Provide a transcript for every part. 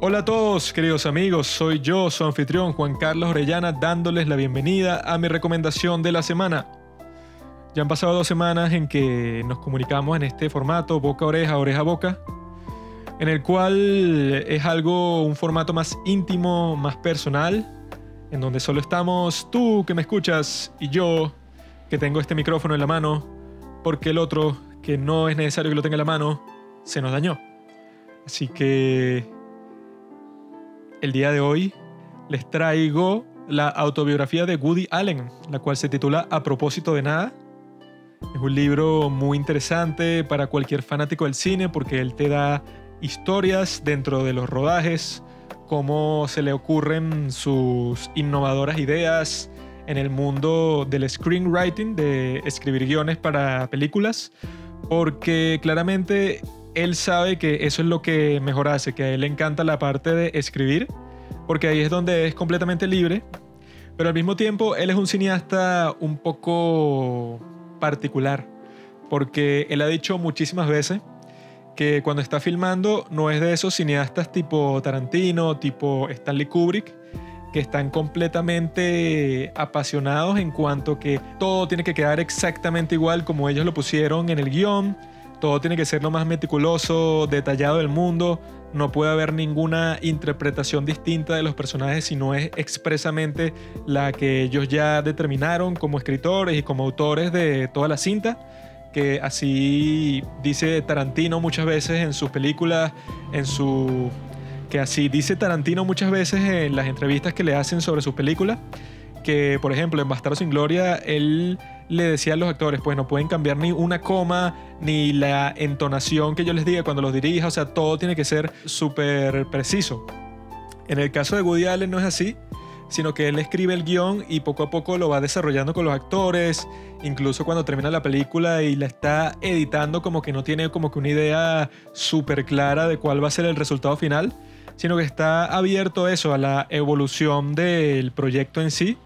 Hola a todos, queridos amigos, soy yo, su anfitrión Juan Carlos Orellana, dándoles la bienvenida a mi recomendación de la semana. Ya han pasado dos semanas en que nos comunicamos en este formato, boca a oreja, oreja a boca, en el cual es algo, un formato más íntimo, más personal, en donde solo estamos tú que me escuchas y yo que tengo este micrófono en la mano, porque el otro, que no es necesario que lo tenga en la mano, se nos dañó. Así que el día de hoy les traigo la autobiografía de Woody Allen, la cual se titula A propósito de nada. Es un libro muy interesante para cualquier fanático del cine porque él te da historias dentro de los rodajes, cómo se le ocurren sus innovadoras ideas en el mundo del screenwriting, de escribir guiones para películas, porque claramente él sabe que eso es lo que mejor hace, que a él le encanta la parte de escribir, porque ahí es donde es completamente libre, pero al mismo tiempo él es un cineasta un poco particular, porque él ha dicho muchísimas veces que cuando está filmando no es de esos cineastas tipo Tarantino, tipo Stanley Kubrick, que están completamente apasionados en cuanto que todo tiene que quedar exactamente igual como ellos lo pusieron en el guion, todo tiene que ser lo más meticuloso, detallado del mundo, no puede haber ninguna interpretación distinta de los personajes si no es expresamente la que ellos ya determinaron como escritores y como autores de toda la cinta que así dice Tarantino muchas veces en sus películas, en su que así dice Tarantino muchas veces en las entrevistas que le hacen sobre sus películas, que por ejemplo en Bastardo sin Gloria él le decía a los actores, pues no pueden cambiar ni una coma, ni la entonación que yo les diga cuando los dirija, o sea, todo tiene que ser súper preciso. En el caso de Woody Allen no es así, sino que él escribe el guion y poco a poco lo va desarrollando con los actores, incluso cuando termina la película y la está editando como que no tiene como que una idea súper clara de cuál va a ser el resultado final, sino que está abierto eso, a la evolución del proyecto en sí.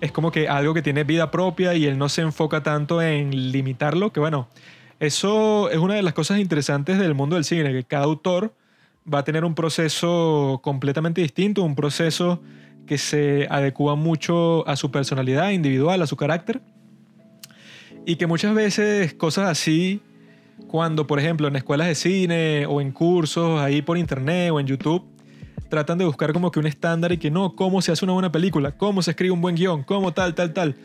Es como que algo que tiene vida propia y él no se enfoca tanto en limitarlo, que bueno, eso es una de las cosas interesantes del mundo del cine, que cada autor va a tener un proceso completamente distinto, un proceso que se adecua mucho a su personalidad individual, a su carácter. Y que muchas veces cosas así, cuando por ejemplo en escuelas de cine o en cursos ahí por internet o en YouTube, tratan de buscar como que un estándar y que no, cómo se hace una buena película, cómo se escribe un buen guion, cómo tal, tal, tal.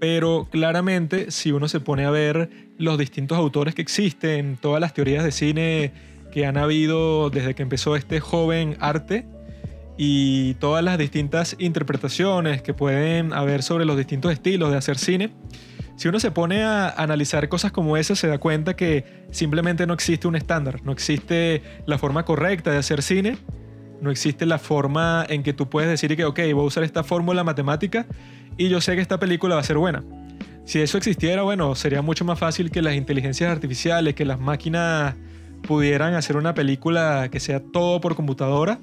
Pero claramente si uno se pone a ver los distintos autores que existen, todas las teorías de cine que han habido desde que empezó este joven arte, y todas las distintas interpretaciones que pueden haber sobre los distintos estilos de hacer cine, si uno se pone a analizar cosas como esas, se da cuenta que simplemente no existe un estándar, no existe la forma correcta de hacer cine, no existe la forma en que tú puedes decir que, ok, voy a usar esta fórmula matemática y yo sé que esta película va a ser buena. Si eso existiera, bueno, sería mucho más fácil que las inteligencias artificiales, que las máquinas pudieran hacer una película que sea todo por computadora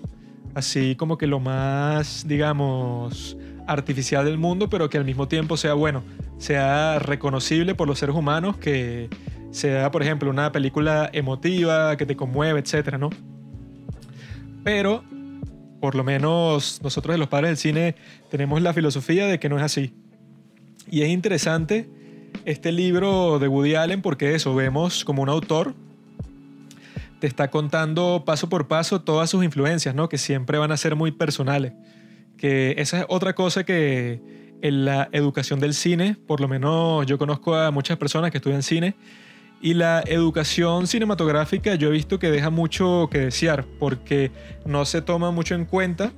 así como que lo más, digamos, artificial del mundo, pero que al mismo tiempo sea bueno, sea reconocible por los seres humanos, que sea, por ejemplo, una película emotiva, que te conmueve, etcétera, ¿no? Pero, por lo menos nosotros de los padres del cine tenemos la filosofía de que no es así. Y es interesante este libro de Woody Allen porque eso, vemos como un autor te está contando paso por paso todas sus influencias, ¿no? Que siempre van a ser muy personales. Que esa es otra cosa que en la educación del cine, por lo menos yo conozco a muchas personas que estudian cine, y la educación cinematográfica yo he visto que deja mucho que desear, porque no se toma mucho en cuenta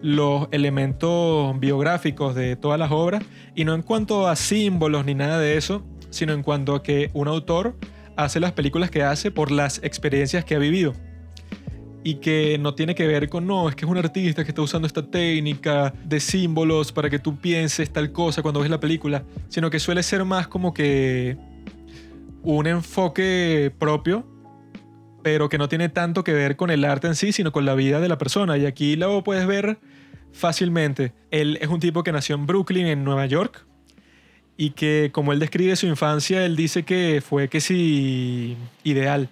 los elementos biográficos de todas las obras, y no en cuanto a símbolos ni nada de eso, sino en cuanto a que un autor hace las películas que hace por las experiencias que ha vivido. Y que no tiene que ver con, no, es que es un artista que está usando esta técnica de símbolos para que tú pienses tal cosa cuando ves la película, sino que suele ser más como que un enfoque propio, pero que no tiene tanto que ver con el arte en sí, sino con la vida de la persona. Y aquí lo puedes ver fácilmente. Él es un tipo que nació en Brooklyn, en Nueva York, y que como él describe su infancia, él dice que fue que sí ideal,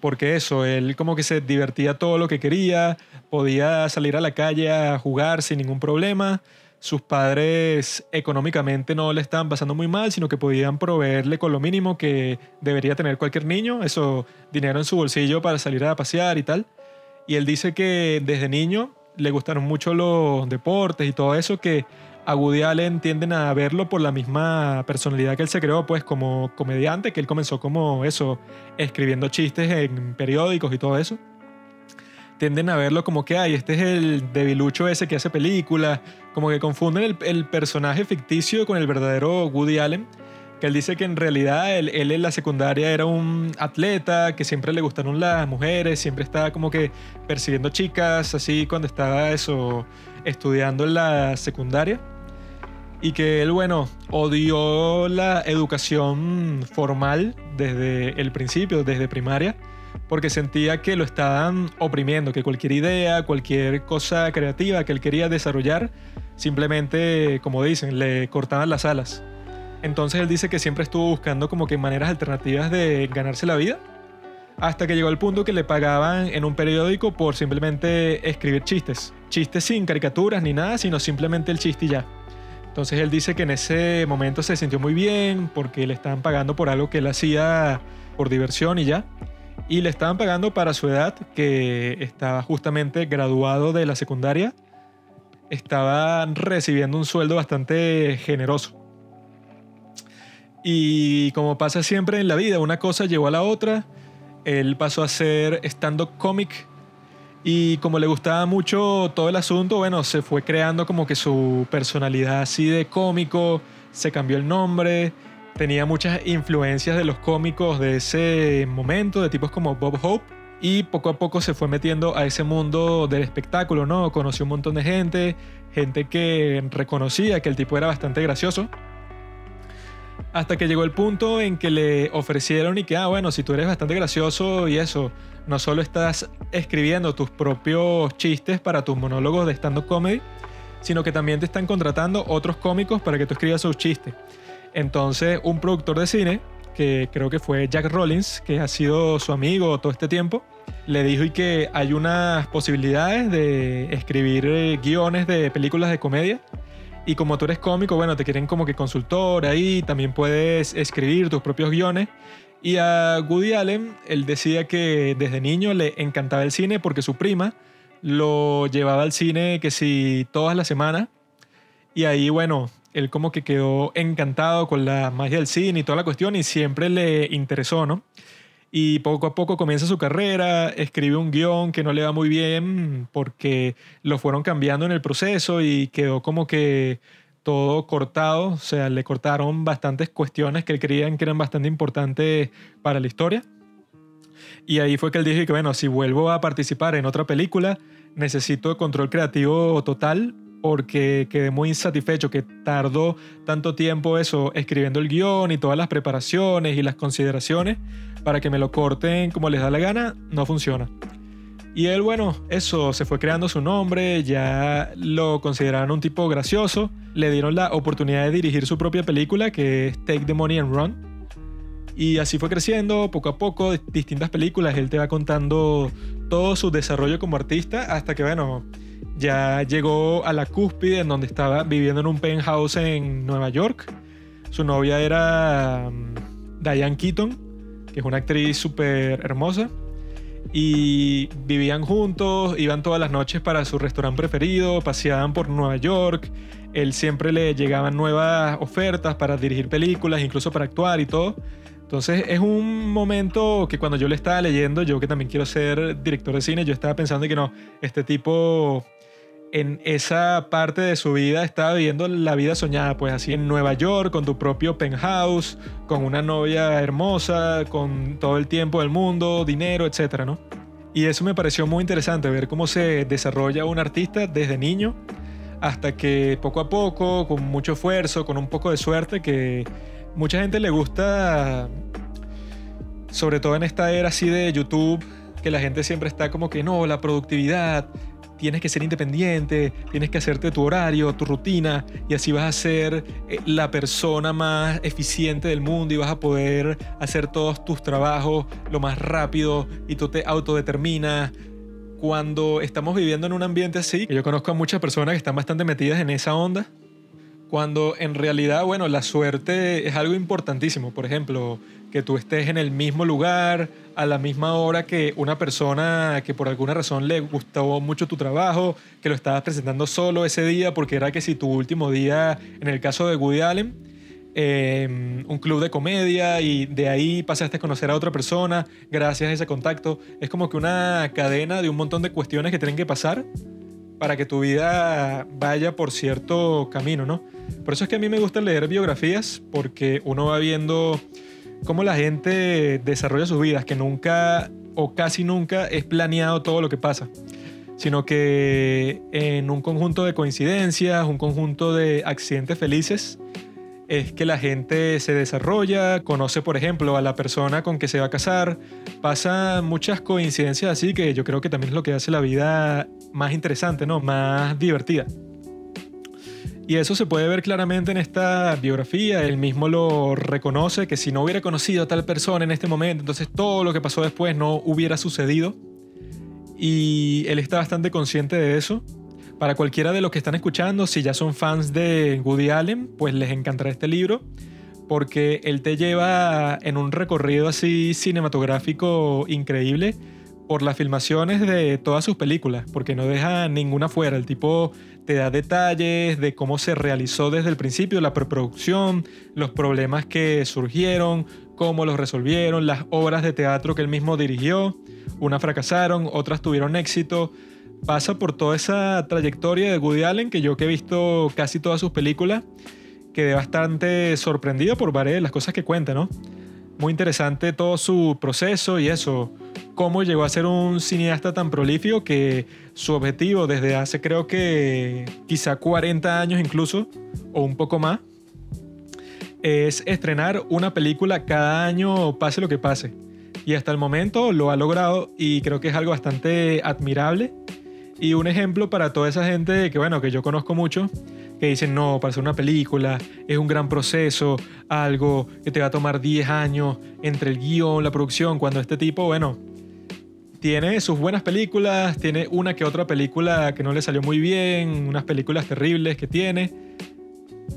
porque eso, él como que se divertía todo lo que quería, podía salir a la calle a jugar sin ningún problema. Sus padres económicamente no le estaban pasando muy mal, sino que podían proveerle con lo mínimo que debería tener cualquier niño, eso, dinero en su bolsillo para salir a pasear y tal. Y él dice que desde niño le gustaron mucho los deportes y todo eso, que a Woody Allen tienden a verlo por la misma personalidad que él se creó, pues como comediante, que él comenzó como eso, escribiendo chistes en periódicos y todo eso. Tienden a verlo como que, ay, este es el debilucho ese que hace películas, como que confunden el, personaje ficticio con el verdadero Woody Allen que él dice que en realidad él, él, en la secundaria era un atleta, que siempre le gustaron las mujeres, siempre estaba como que persiguiendo chicas, así cuando estaba eso, estudiando en la secundaria. Y que él, bueno, odió la educación formal desde el principio, desde primaria, porque sentía que lo estaban oprimiendo, que cualquier idea, cualquier cosa creativa que él quería desarrollar, simplemente, como dicen, le cortaban las alas. Entonces él dice que siempre estuvo buscando como que maneras alternativas de ganarse la vida. Hasta que llegó al punto que le pagaban en un periódico por simplemente escribir chistes. Chistes sin caricaturas ni nada, sino simplemente el chiste y ya. Entonces él dice que en ese momento se sintió muy bien porque le estaban pagando por algo que él hacía por diversión y ya. Y le estaban pagando para su edad, que estaba justamente graduado de la secundaria. Estaba recibiendo un sueldo bastante generoso. Y como pasa siempre en la vida, una cosa llevó a la otra. Él pasó a ser stand-up comic. Y como le gustaba mucho todo el asunto, bueno, se fue creando como que su personalidad así de cómico. Se cambió el nombre. Tenía muchas influencias de los cómicos de ese momento, de tipos como Bob Hope. Y poco a poco se fue metiendo a ese mundo del espectáculo, ¿no? Conoció un montón de gente, gente que reconocía que el tipo era bastante gracioso hasta que llegó el punto en que le ofrecieron y que, ah, bueno, si tú eres bastante gracioso y eso, no solo estás escribiendo tus propios chistes para tus monólogos de stand-up comedy, sino que también te están contratando otros cómicos para que tú escribas sus chistes. Entonces, un productor de cine, que creo que fue Jack Rollins, que ha sido su amigo todo este tiempo, le dijo y que hay unas posibilidades de escribir eh, guiones de películas de comedia y como tú eres cómico, bueno, te quieren como que consultor ahí, también puedes escribir tus propios guiones. Y a Woody Allen, él decía que desde niño le encantaba el cine porque su prima lo llevaba al cine que si todas las semanas. Y ahí, bueno, él como que quedó encantado con la magia del cine y toda la cuestión y siempre le interesó, ¿no? y poco a poco comienza su carrera, escribe un guion que no le va muy bien porque lo fueron cambiando en el proceso y quedó como que todo cortado, o sea, le cortaron bastantes cuestiones que él creían que eran bastante importantes para la historia. Y ahí fue que él dijo que, bueno, si vuelvo a participar en otra película, necesito control creativo total porque quedé muy insatisfecho que tardó tanto tiempo eso escribiendo el guion y todas las preparaciones y las consideraciones para que me lo corten como les da la gana, no funciona. Y él, bueno, eso, se fue creando su nombre, ya lo consideraron un tipo gracioso, le dieron la oportunidad de dirigir su propia película que es Take the Money and Run. Y así fue creciendo poco a poco, distintas películas, él te va contando todo su desarrollo como artista hasta que, bueno, ya llegó a la cúspide en donde estaba viviendo en un penthouse en Nueva York. Su novia era mm, Diane Keaton, que es una actriz súper hermosa. Y vivían juntos, iban todas las noches para su restaurante preferido, paseaban por Nueva York. Él siempre le llegaban nuevas ofertas para dirigir películas, incluso para actuar y todo. Entonces es un momento que cuando yo le estaba leyendo, yo que también quiero ser director de cine, yo estaba pensando que no, este tipo en esa parte de su vida estaba viviendo la vida soñada, pues así en Nueva York, con tu propio penthouse, con una novia hermosa, con todo el tiempo del mundo, dinero, etcétera, ¿no? Y eso me pareció muy interesante, ver cómo se desarrolla un artista desde niño hasta que poco a poco, con mucho esfuerzo, con un poco de suerte, que mucha gente le gusta, sobre todo en esta era así de YouTube, que la gente siempre está como que no, la productividad, tienes que ser independiente, tienes que hacerte tu horario, tu rutina, y así vas a ser eh, la persona más eficiente del mundo y vas a poder hacer todos tus trabajos lo más rápido y tú te autodeterminas. Cuando estamos viviendo en un ambiente así, yo conozco a muchas personas que están bastante metidas en esa onda, cuando en realidad, bueno, la suerte es algo importantísimo. Por ejemplo, que tú estés en el mismo lugar, a la misma hora que una persona que por alguna razón le gustó mucho tu trabajo, que lo estabas presentando solo ese día, porque era que si tu último día, en el caso de Woody Allen, em, un club de comedia y de ahí pasaste a conocer a otra persona gracias a ese contacto. Es como que una cadena de un montón de cuestiones que tienen que pasar para que tu vida vaya por cierto camino, ¿no? Por eso es que a mí me gusta leer biografías, porque uno va viendo cómo la gente desarrolla sus vidas, que nunca o casi nunca es planeado todo lo que pasa, sino que en un conjunto de coincidencias, un conjunto de accidentes felices, es que la gente se desarrolla, conoce por ejemplo a la persona con que se va a casar, pasa muchas coincidencias así que yo creo que también es lo que hace la vida más interesante, ¿no? Más divertida. Y eso se puede ver claramente en esta biografía. Él mismo lo reconoce que si no hubiera conocido a tal persona en este momento, entonces todo lo que pasó después no hubiera sucedido. Y él está bastante consciente de eso. Para cualquiera de los que están escuchando, si ya son fans de Woody Allen, pues les encantará este libro. Porque él te lleva en un recorrido así cinematográfico increíble por las filmaciones de todas sus películas, porque no deja ninguna fuera. El tipo te da detalles de cómo se realizó desde el principio la preproducción, los problemas que surgieron, cómo los resolvieron, las obras de teatro que él mismo dirigió. Unas fracasaron, otras tuvieron éxito. Pasa por toda esa trayectoria de Woody Allen que yo que he visto casi todas sus películas, quedé bastante sorprendido por varias de las cosas que cuenta, ¿no? Muy interesante todo su proceso y eso, cómo llegó a ser un cineasta tan prolífico que su objetivo desde hace creo que quizá 40 años incluso, o un poco más, es estrenar una película cada año pase lo que pase. Y hasta el momento lo ha logrado y creo que es algo bastante admirable y un ejemplo para toda esa gente que bueno, que yo conozco mucho, que dicen, no, para hacer una película es un gran proceso, algo que te va a tomar 10 años entre el guion, la producción, cuando este tipo, bueno, tiene sus buenas películas, tiene una que otra película que no le salió muy bien, unas películas terribles que tiene,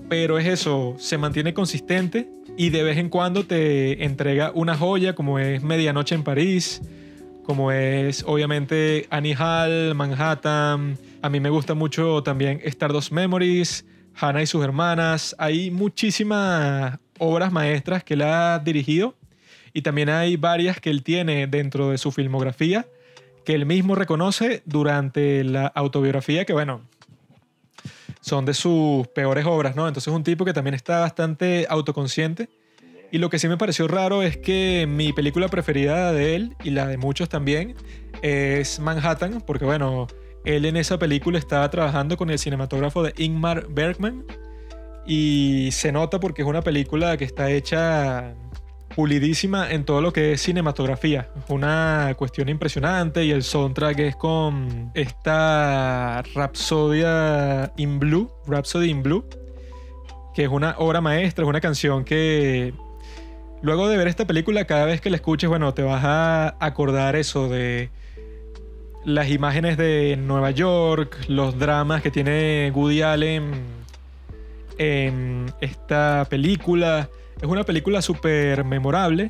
pero es eso, se mantiene consistente y de vez en cuando te entrega una joya como es Medianoche en París, como es obviamente Annie Hall, Manhattan, a mí me gusta mucho también Stardust Memories, Hannah y sus hermanas. Hay muchísimas obras maestras que él ha dirigido y también hay varias que él tiene dentro de su filmografía que él mismo reconoce durante la autobiografía que, bueno, son de sus peores obras, ¿no? Entonces es un tipo que también está bastante autoconsciente. Y lo que sí me pareció raro es que mi película preferida de él, y la de muchos también, es Manhattan, porque bueno, él en esa película estaba trabajando con el cinematógrafo de Ingmar Bergman y se nota porque es una película que está hecha pulidísima en todo lo que es cinematografía. Una cuestión impresionante y el soundtrack es con esta Rhapsodia in Blue, Rhapsody in Blue, que es una obra maestra, es una canción que luego de ver esta película cada vez que la escuches, bueno, te vas a acordar eso de las imágenes de Nueva York, los dramas que tiene Woody Allen en esta película. Es una película súper memorable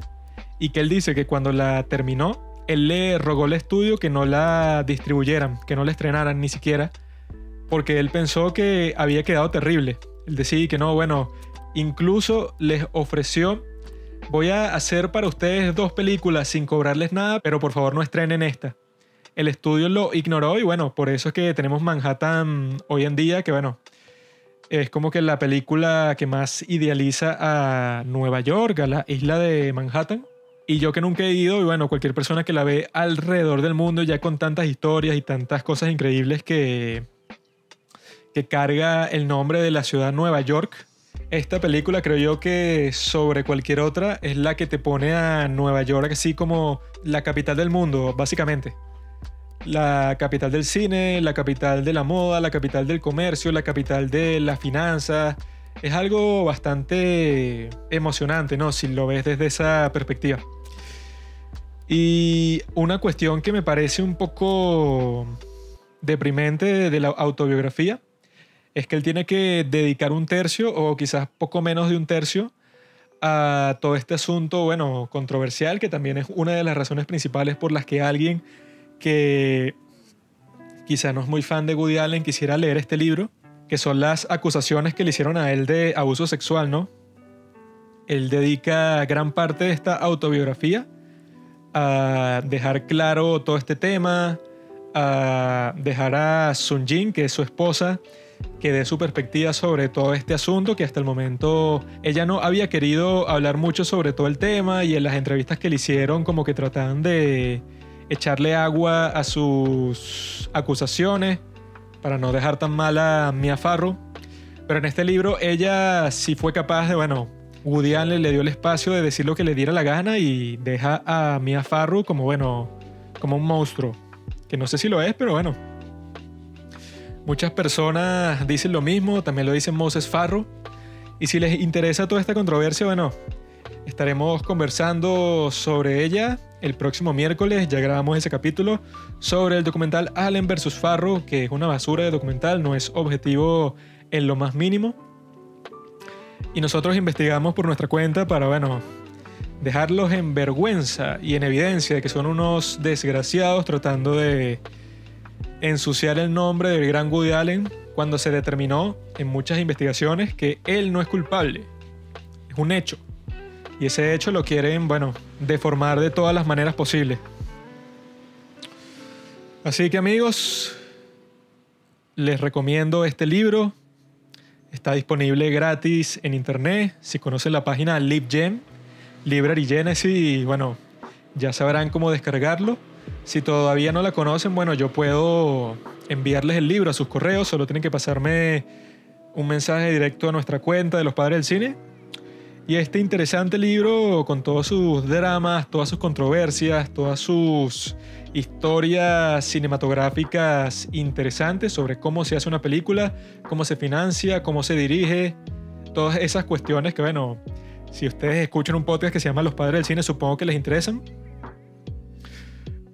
y que él dice que cuando la terminó, él le rogó al estudio que no la distribuyeran, que no la estrenaran ni siquiera, porque él pensó que había quedado terrible. Él decía que no, bueno, incluso les ofreció, voy a hacer para ustedes dos películas sin cobrarles nada, pero por favor no estrenen esta el estudio lo ignoró y bueno, por eso es que tenemos Manhattan hoy en día, que bueno, es como que la película que más idealiza a Nueva York, a la isla de Manhattan. Y yo que nunca he ido, y bueno, cualquier persona que la ve alrededor del mundo ya con tantas historias y tantas cosas increíbles que, que carga el nombre de la ciudad Nueva York, esta película creo yo que sobre cualquier otra es la que te pone a Nueva York así como la capital del mundo, básicamente la capital del cine, la capital de la moda, la capital del comercio, la capital de las finanzas. Es algo bastante emocionante, ¿no? Si lo ves desde esa perspectiva. Y una cuestión que me parece un poco deprimente de la autobiografía es que él tiene que dedicar un tercio o quizás poco menos de un tercio a todo este asunto, bueno, controversial, que también es una de las razones principales por las que alguien que quizá no es muy fan de Woody Allen quisiera leer este libro, que son las acusaciones que le hicieron a él de abuso sexual, ¿no? Él dedica gran parte de esta autobiografía a dejar claro todo este tema, a dejar a Sun Jin, que es su esposa, que dé su perspectiva sobre todo este asunto, que hasta el momento ella no había querido hablar mucho sobre todo el tema y en las entrevistas que le hicieron como que trataban de echarle agua a sus acusaciones para no dejar tan mal a Mia Farrow. Pero en este libro ella sí fue capaz de, bueno, Woody le dio el espacio de decir lo que le diera la gana y deja a Mia Farrow como, bueno, como un monstruo. Que no sé si lo es, pero bueno. Muchas personas dicen lo mismo, también lo dicen Moses Farrow. Y si les interesa toda esta controversia, bueno, estaremos conversando sobre ella el próximo miércoles. Ya grabamos ese capítulo sobre el documental Allen vs. Farrow, que es una basura de documental, no es objetivo en lo más mínimo. Y nosotros investigamos por nuestra cuenta para, bueno, dejarlos en vergüenza y en evidencia de que son unos desgraciados tratando de ensuciar el nombre del gran Woody Allen cuando se determinó en muchas investigaciones que él no es culpable. Es un hecho. Y ese hecho lo quieren, bueno, deformar de todas las maneras posibles. Así que amigos, les recomiendo este libro. Está disponible gratis en internet. Si conocen la página LibGen, Library Genesis, bueno, ya sabrán cómo descargarlo. Si todavía no la conocen, bueno, yo puedo enviarles el libro a sus correos, solo tienen que pasarme un mensaje directo a nuestra cuenta de los padres del cine. Y este interesante libro, con todos sus dramas, todas sus controversias, todas sus historias cinematográficas interesantes sobre cómo se hace una película, cómo se financia, cómo se dirige, todas esas cuestiones que, bueno, si ustedes escuchan un podcast que se llama Los Padres del Cine, supongo que les interesan.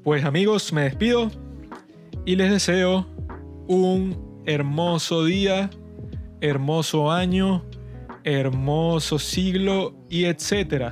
Pues amigos, me despido y les deseo un hermoso día, hermoso año, hermoso siglo y etcétera.